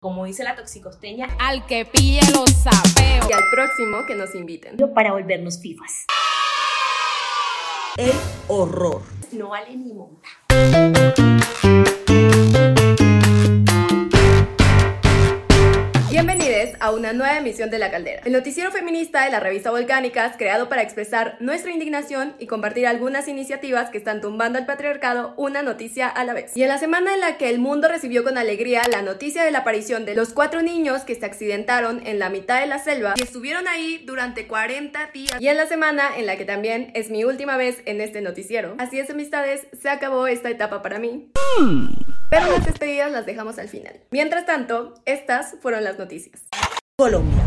Como dice la toxicosteña, al que pille los sapeos. Y al próximo que nos inviten. Para volvernos fifas. El horror. No vale ni monta. A una nueva emisión de La Caldera, el noticiero feminista de la revista Volcánicas, creado para expresar nuestra indignación y compartir algunas iniciativas que están tumbando al patriarcado una noticia a la vez. Y en la semana en la que el mundo recibió con alegría la noticia de la aparición de los cuatro niños que se accidentaron en la mitad de la selva y estuvieron ahí durante 40 días, y en la semana en la que también es mi última vez en este noticiero. Así es, amistades, se acabó esta etapa para mí. Pero las despedidas las dejamos al final. Mientras tanto, estas fueron las noticias. Colombia.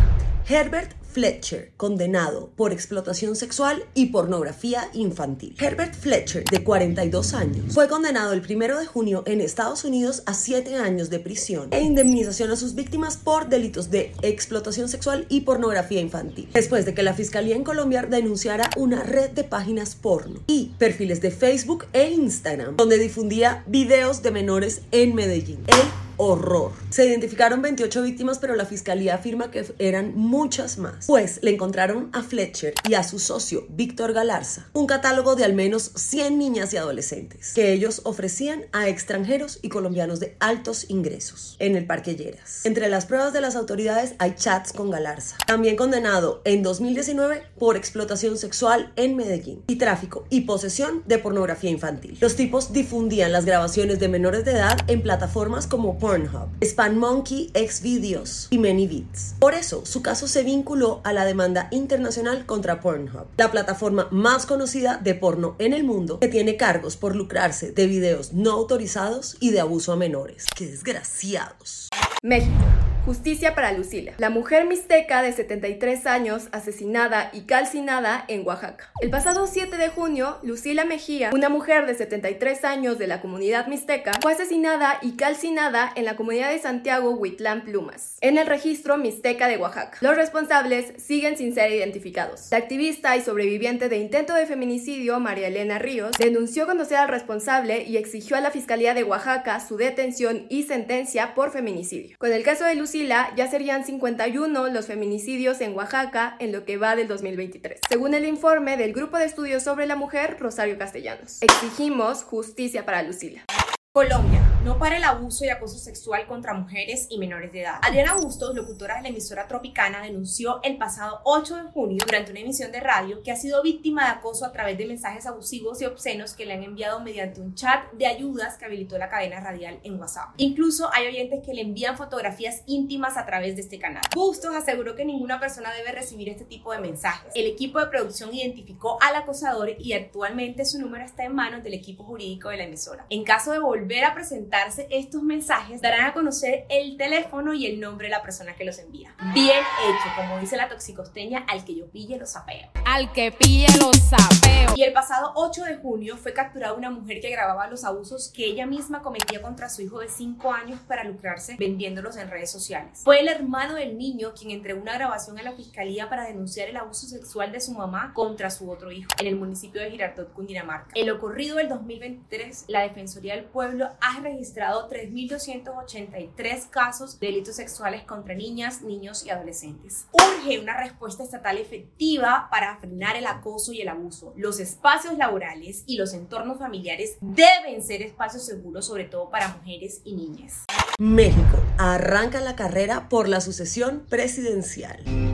Herbert Fletcher, condenado por explotación sexual y pornografía infantil. Herbert Fletcher, de 42 años, fue condenado el 1 de junio en Estados Unidos a 7 años de prisión e indemnización a sus víctimas por delitos de explotación sexual y pornografía infantil, después de que la Fiscalía en Colombia denunciara una red de páginas porno y perfiles de Facebook e Instagram, donde difundía videos de menores en Medellín. El horror. Se identificaron 28 víctimas, pero la fiscalía afirma que eran muchas más, pues le encontraron a Fletcher y a su socio Víctor Galarza un catálogo de al menos 100 niñas y adolescentes que ellos ofrecían a extranjeros y colombianos de altos ingresos en el Parque Lleras. Entre las pruebas de las autoridades hay chats con Galarza, también condenado en 2019 por explotación sexual en Medellín y tráfico y posesión de pornografía infantil. Los tipos difundían las grabaciones de menores de edad en plataformas como Pornhub, Span Monkey, Xvideos y ManyVids. Por eso, su caso se vinculó a la demanda internacional contra Pornhub, la plataforma más conocida de porno en el mundo que tiene cargos por lucrarse de videos no autorizados y de abuso a menores. ¡Qué desgraciados! México. Justicia para Lucila, la mujer mixteca de 73 años asesinada y calcinada en Oaxaca. El pasado 7 de junio, Lucila Mejía, una mujer de 73 años de la comunidad mixteca, fue asesinada y calcinada en la comunidad de Santiago Huitlán Plumas, en el registro mixteca de Oaxaca. Los responsables siguen sin ser identificados. La activista y sobreviviente de intento de feminicidio, María Elena Ríos, denunció conocer al responsable y exigió a la Fiscalía de Oaxaca su detención y sentencia por feminicidio. Con el caso de Lucila, ya serían 51 los feminicidios en Oaxaca en lo que va del 2023, según el informe del Grupo de Estudios sobre la Mujer Rosario Castellanos. Exigimos justicia para Lucila. Colombia. No para el abuso y acoso sexual contra mujeres y menores de edad. Adriana Bustos, locutora de la emisora Tropicana, denunció el pasado 8 de junio durante una emisión de radio que ha sido víctima de acoso a través de mensajes abusivos y obscenos que le han enviado mediante un chat de ayudas que habilitó la cadena radial en WhatsApp. Incluso hay oyentes que le envían fotografías íntimas a través de este canal. Bustos aseguró que ninguna persona debe recibir este tipo de mensajes. El equipo de producción identificó al acosador y actualmente su número está en manos del equipo jurídico de la emisora. En caso de volver a presentarse estos mensajes, darán a conocer el teléfono y el nombre de la persona que los envía. Bien hecho, como dice la toxicosteña, al que yo pille los sapeo. Al que pille los sapeo. Y el pasado 8 de junio fue capturada una mujer que grababa los abusos que ella misma cometía contra su hijo de 5 años para lucrarse vendiéndolos en redes sociales. Fue el hermano del niño quien entregó una grabación a la fiscalía para denunciar el abuso sexual de su mamá contra su otro hijo en el municipio de Girardot, Cundinamarca. En lo ocurrido del 2023, la Defensoría del Pueblo ha registrado 3.283 casos de delitos sexuales contra niñas, niños y adolescentes. Urge una respuesta estatal efectiva para frenar el acoso y el abuso. Los espacios laborales y los entornos familiares deben ser espacios seguros, sobre todo para mujeres y niñas. México arranca la carrera por la sucesión presidencial.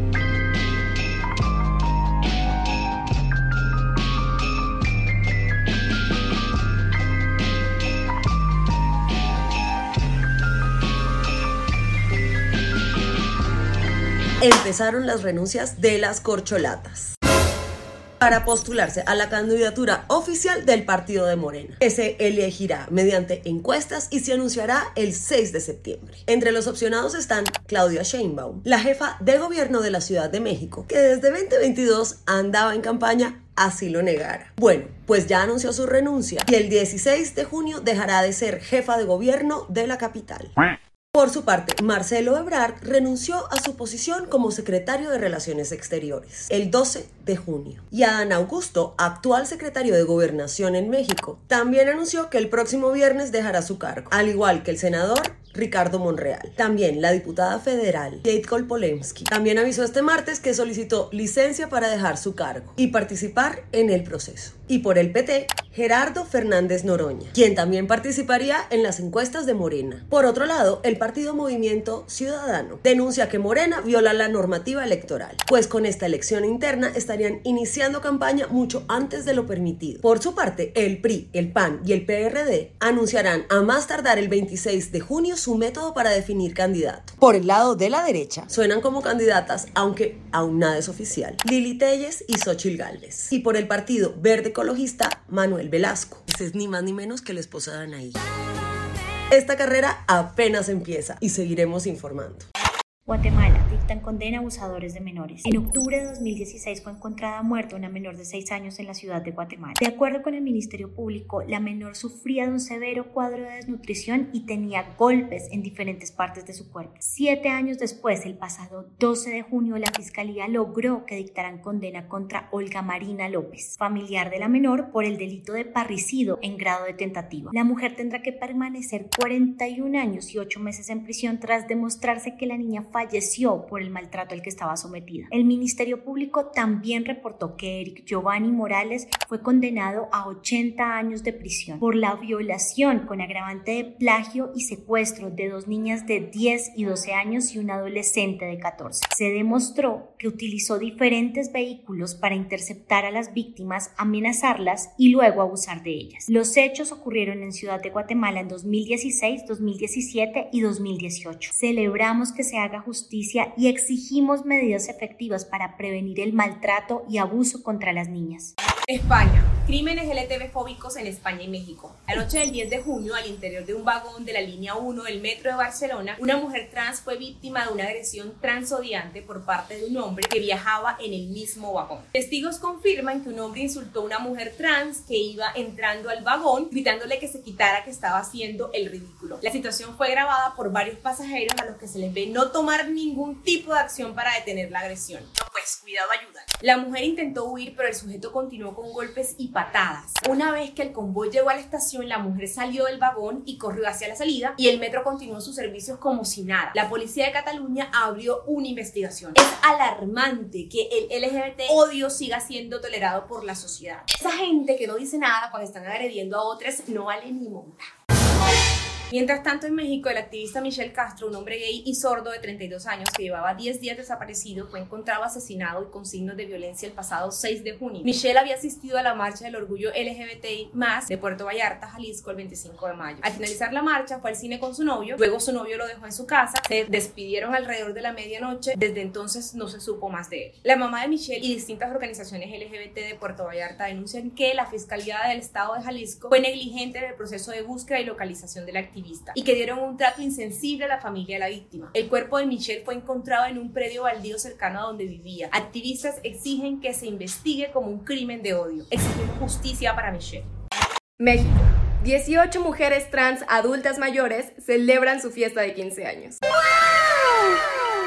Empezaron las renuncias de las corcholatas para postularse a la candidatura oficial del partido de Morena, que se elegirá mediante encuestas y se anunciará el 6 de septiembre. Entre los opcionados están Claudia Sheinbaum, la jefa de gobierno de la Ciudad de México, que desde 2022 andaba en campaña así lo negara. Bueno, pues ya anunció su renuncia y el 16 de junio dejará de ser jefa de gobierno de la capital. Por su parte, Marcelo Ebrard renunció a su posición como secretario de Relaciones Exteriores el 12 de junio. Y Adán Augusto, actual secretario de Gobernación en México, también anunció que el próximo viernes dejará su cargo, al igual que el senador Ricardo Monreal. También la diputada federal Kate Kolpolemsky también avisó este martes que solicitó licencia para dejar su cargo y participar en el proceso. Y por el PT, Gerardo Fernández Noroña, quien también participaría en las encuestas de Morena. Por otro lado, el partido Movimiento Ciudadano denuncia que Morena viola la normativa electoral, pues con esta elección interna estarían iniciando campaña mucho antes de lo permitido. Por su parte, el PRI, el PAN y el PRD anunciarán a más tardar el 26 de junio su método para definir candidato. Por el lado de la derecha, suenan como candidatas, aunque aún nada es oficial, Lili Telles y Xochil Gálvez. Y por el partido Verde ecologista Manuel Velasco. Ese es ni más ni menos que la esposa de Anaí. Esta carrera apenas empieza y seguiremos informando. Guatemala dictan condena a abusadores de menores. En octubre de 2016 fue encontrada muerta una menor de 6 años en la ciudad de Guatemala. De acuerdo con el Ministerio Público, la menor sufría de un severo cuadro de desnutrición y tenía golpes en diferentes partes de su cuerpo. Siete años después, el pasado 12 de junio, la Fiscalía logró que dictaran condena contra Olga Marina López, familiar de la menor, por el delito de parricidio en grado de tentativa. La mujer tendrá que permanecer 41 años y 8 meses en prisión tras demostrarse que la niña falleció por el maltrato al que estaba sometida. El Ministerio Público también reportó que Eric Giovanni Morales fue condenado a 80 años de prisión por la violación con agravante de plagio y secuestro de dos niñas de 10 y 12 años y un adolescente de 14. Se demostró que utilizó diferentes vehículos para interceptar a las víctimas, amenazarlas y luego abusar de ellas. Los hechos ocurrieron en Ciudad de Guatemala en 2016, 2017 y 2018. Celebramos que se haga justicia exigimos medidas efectivas para prevenir el maltrato y abuso contra las niñas. España. Crímenes LTV fóbicos en España y México. La noche del 10 de junio, al interior de un vagón de la línea 1 del metro de Barcelona, una mujer trans fue víctima de una agresión transodiante por parte de un hombre que viajaba en el mismo vagón. Testigos confirman que un hombre insultó a una mujer trans que iba entrando al vagón, gritándole que se quitara que estaba haciendo el ridículo. La situación fue grabada por varios pasajeros a los que se les ve no tomar ningún tipo de acción para detener la agresión. No, pues cuidado ayuda. La mujer intentó huir, pero el sujeto continuó con golpes y patadas. Una vez que el convoy llegó a la estación, la mujer salió del vagón y corrió hacia la salida y el metro continuó sus servicios como si nada. La policía de Cataluña abrió una investigación. Es alarmante que el LGBT odio siga siendo tolerado por la sociedad. Esa gente que no dice nada cuando están agrediendo a otras no vale ni monta. Mientras tanto, en México, el activista Michel Castro, un hombre gay y sordo de 32 años que llevaba 10 días desaparecido, fue encontrado asesinado y con signos de violencia el pasado 6 de junio. Michel había asistido a la marcha del orgullo LGBTI de Puerto Vallarta, Jalisco, el 25 de mayo. Al finalizar la marcha, fue al cine con su novio, luego su novio lo dejó en su casa, se despidieron alrededor de la medianoche, desde entonces no se supo más de él. La mamá de Michel y distintas organizaciones LGBT de Puerto Vallarta denuncian que la Fiscalía del Estado de Jalisco fue negligente en el proceso de búsqueda y localización del activista y que dieron un trato insensible a la familia de la víctima. El cuerpo de Michelle fue encontrado en un predio baldío cercano a donde vivía. Activistas exigen que se investigue como un crimen de odio. Exigimos justicia para Michelle. México. 18 mujeres trans adultas mayores celebran su fiesta de 15 años.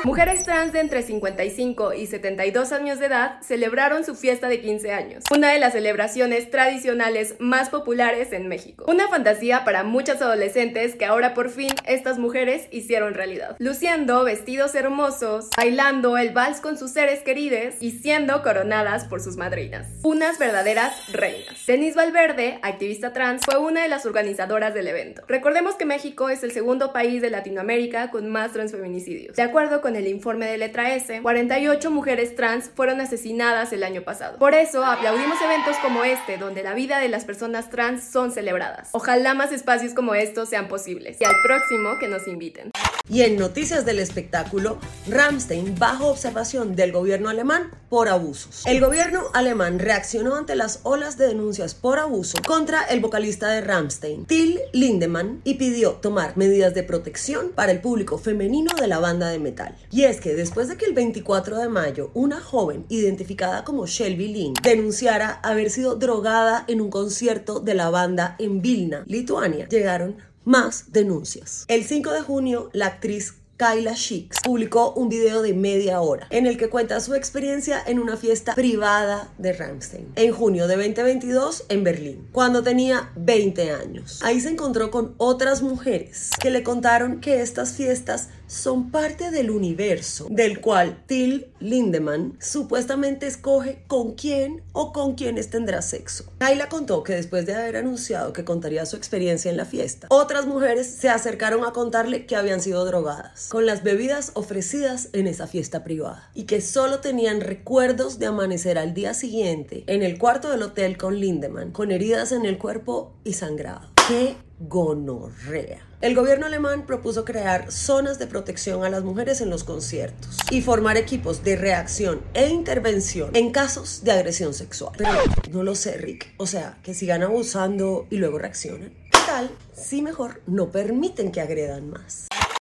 Mujeres trans de entre 55 y 72 años de edad celebraron su fiesta de 15 años, una de las celebraciones tradicionales más populares en México. Una fantasía para muchas adolescentes que ahora por fin estas mujeres hicieron realidad, luciendo vestidos hermosos, bailando el vals con sus seres queridos y siendo coronadas por sus madrinas. Unas verdaderas reinas. Denise Valverde, activista trans, fue una de las organizadoras del evento. Recordemos que México es el segundo país de Latinoamérica con más transfeminicidios. De acuerdo con en el informe de letra S, 48 mujeres trans fueron asesinadas el año pasado. Por eso aplaudimos eventos como este, donde la vida de las personas trans son celebradas. Ojalá más espacios como estos sean posibles. Y al próximo que nos inviten. Y en noticias del espectáculo, Ramstein bajo observación del gobierno alemán por abusos. El gobierno alemán reaccionó ante las olas de denuncias por abuso contra el vocalista de Ramstein, Till Lindemann, y pidió tomar medidas de protección para el público femenino de la banda de metal. Y es que después de que el 24 de mayo una joven identificada como Shelby Lynn denunciara haber sido drogada en un concierto de la banda en Vilna, Lituania, llegaron más denuncias. El 5 de junio, la actriz Kyla Shicks, publicó un video de media hora en el que cuenta su experiencia en una fiesta privada de Ramstein en junio de 2022 en Berlín, cuando tenía 20 años. Ahí se encontró con otras mujeres que le contaron que estas fiestas son parte del universo del cual Till Lindemann supuestamente escoge con quién o con quiénes tendrá sexo. Kyla contó que después de haber anunciado que contaría su experiencia en la fiesta, otras mujeres se acercaron a contarle que habían sido drogadas con las bebidas ofrecidas en esa fiesta privada y que solo tenían recuerdos de amanecer al día siguiente en el cuarto del hotel con Lindemann con heridas en el cuerpo y sangrado. ¡Qué gonorrea! El gobierno alemán propuso crear zonas de protección a las mujeres en los conciertos y formar equipos de reacción e intervención en casos de agresión sexual. Pero no lo sé, Rick. O sea, que sigan abusando y luego reaccionan. ¿Qué tal si mejor no permiten que agredan más?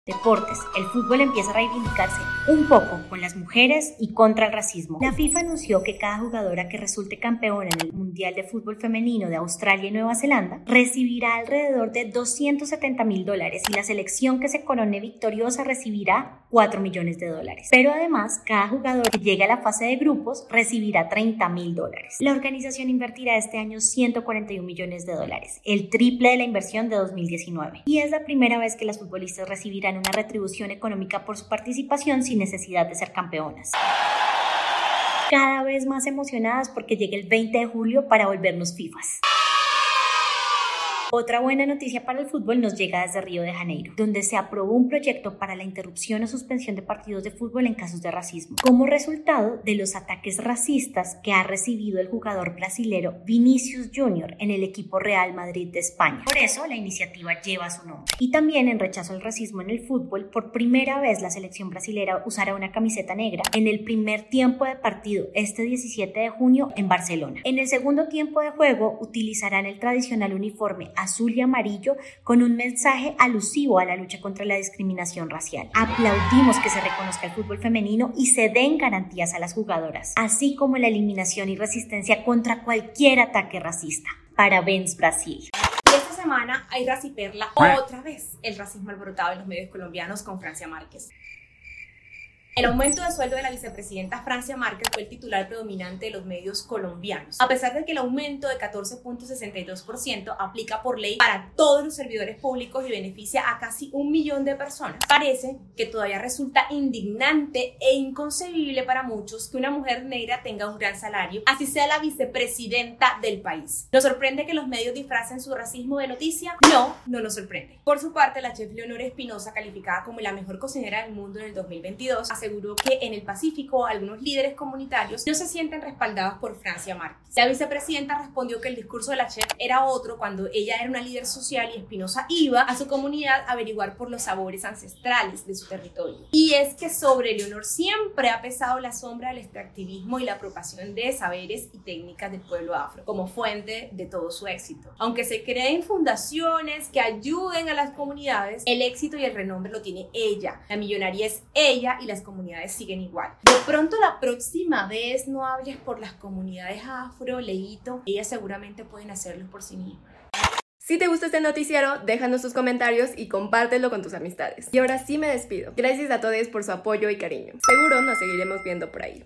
Deportes, el fútbol empieza a reivindicarse un poco con las mujeres y contra el racismo. La FIFA anunció que cada jugadora que resulte campeona en el Mundial de Fútbol Femenino de Australia y Nueva Zelanda recibirá alrededor de 270 mil dólares y la selección que se corone victoriosa recibirá 4 millones de dólares. Pero además, cada jugador que llegue a la fase de grupos recibirá 30 mil dólares. La organización invertirá este año 141 millones de dólares, el triple de la inversión de 2019. Y es la primera vez que las futbolistas recibirán una retribución económica por su participación sin necesidad de ser campeonas. Cada vez más emocionadas porque llegue el 20 de julio para volvernos FIFAs. Otra buena noticia para el fútbol nos llega desde Río de Janeiro, donde se aprobó un proyecto para la interrupción o suspensión de partidos de fútbol en casos de racismo, como resultado de los ataques racistas que ha recibido el jugador brasilero Vinicius Jr. en el equipo Real Madrid de España. Por eso la iniciativa lleva su nombre. Y también en rechazo al racismo en el fútbol, por primera vez la selección brasilera usará una camiseta negra en el primer tiempo de partido este 17 de junio en Barcelona. En el segundo tiempo de juego utilizarán el tradicional uniforme azul y amarillo con un mensaje alusivo a la lucha contra la discriminación racial. Aplaudimos que se reconozca el fútbol femenino y se den garantías a las jugadoras, así como la eliminación y resistencia contra cualquier ataque racista. Parabéns Brasil. Semana hay Raciperla otra vez el racismo alborotado en los medios colombianos con Francia Márquez. El aumento de sueldo de la vicepresidenta Francia Márquez fue el titular predominante de los medios colombianos, a pesar de que el aumento de 14.62% aplica por ley para todos los servidores públicos y beneficia a casi un millón de personas. Parece que todavía resulta indignante e inconcebible para muchos que una mujer negra tenga un gran salario, así sea la vicepresidenta del país. ¿Nos sorprende que los medios disfracen su racismo de noticia? No, no nos sorprende. Por su parte, la chef Leonora Espinosa, calificada como la mejor cocinera del mundo en el 2022, aseguró que en el Pacífico algunos líderes comunitarios no se sienten respaldados por Francia Márquez. La vicepresidenta respondió que el discurso de la chef era otro cuando ella era una líder social y Espinosa iba a su comunidad a averiguar por los sabores ancestrales de su territorio. Y es que sobre Leonor siempre ha pesado la sombra del extractivismo y la apropiación de saberes y técnicas del pueblo afro como fuente de todo su éxito. Aunque se creen fundaciones que ayuden a las comunidades, el éxito y el renombre lo tiene ella. La millonaria es ella y las comunidades siguen igual. De pronto la próxima vez no hables por las comunidades afro, leíto, ellas seguramente pueden hacerlo por sí mismas. Si te gusta este noticiero, déjanos tus comentarios y compártelo con tus amistades. Y ahora sí me despido. Gracias a todos por su apoyo y cariño. Seguro nos seguiremos viendo por ahí.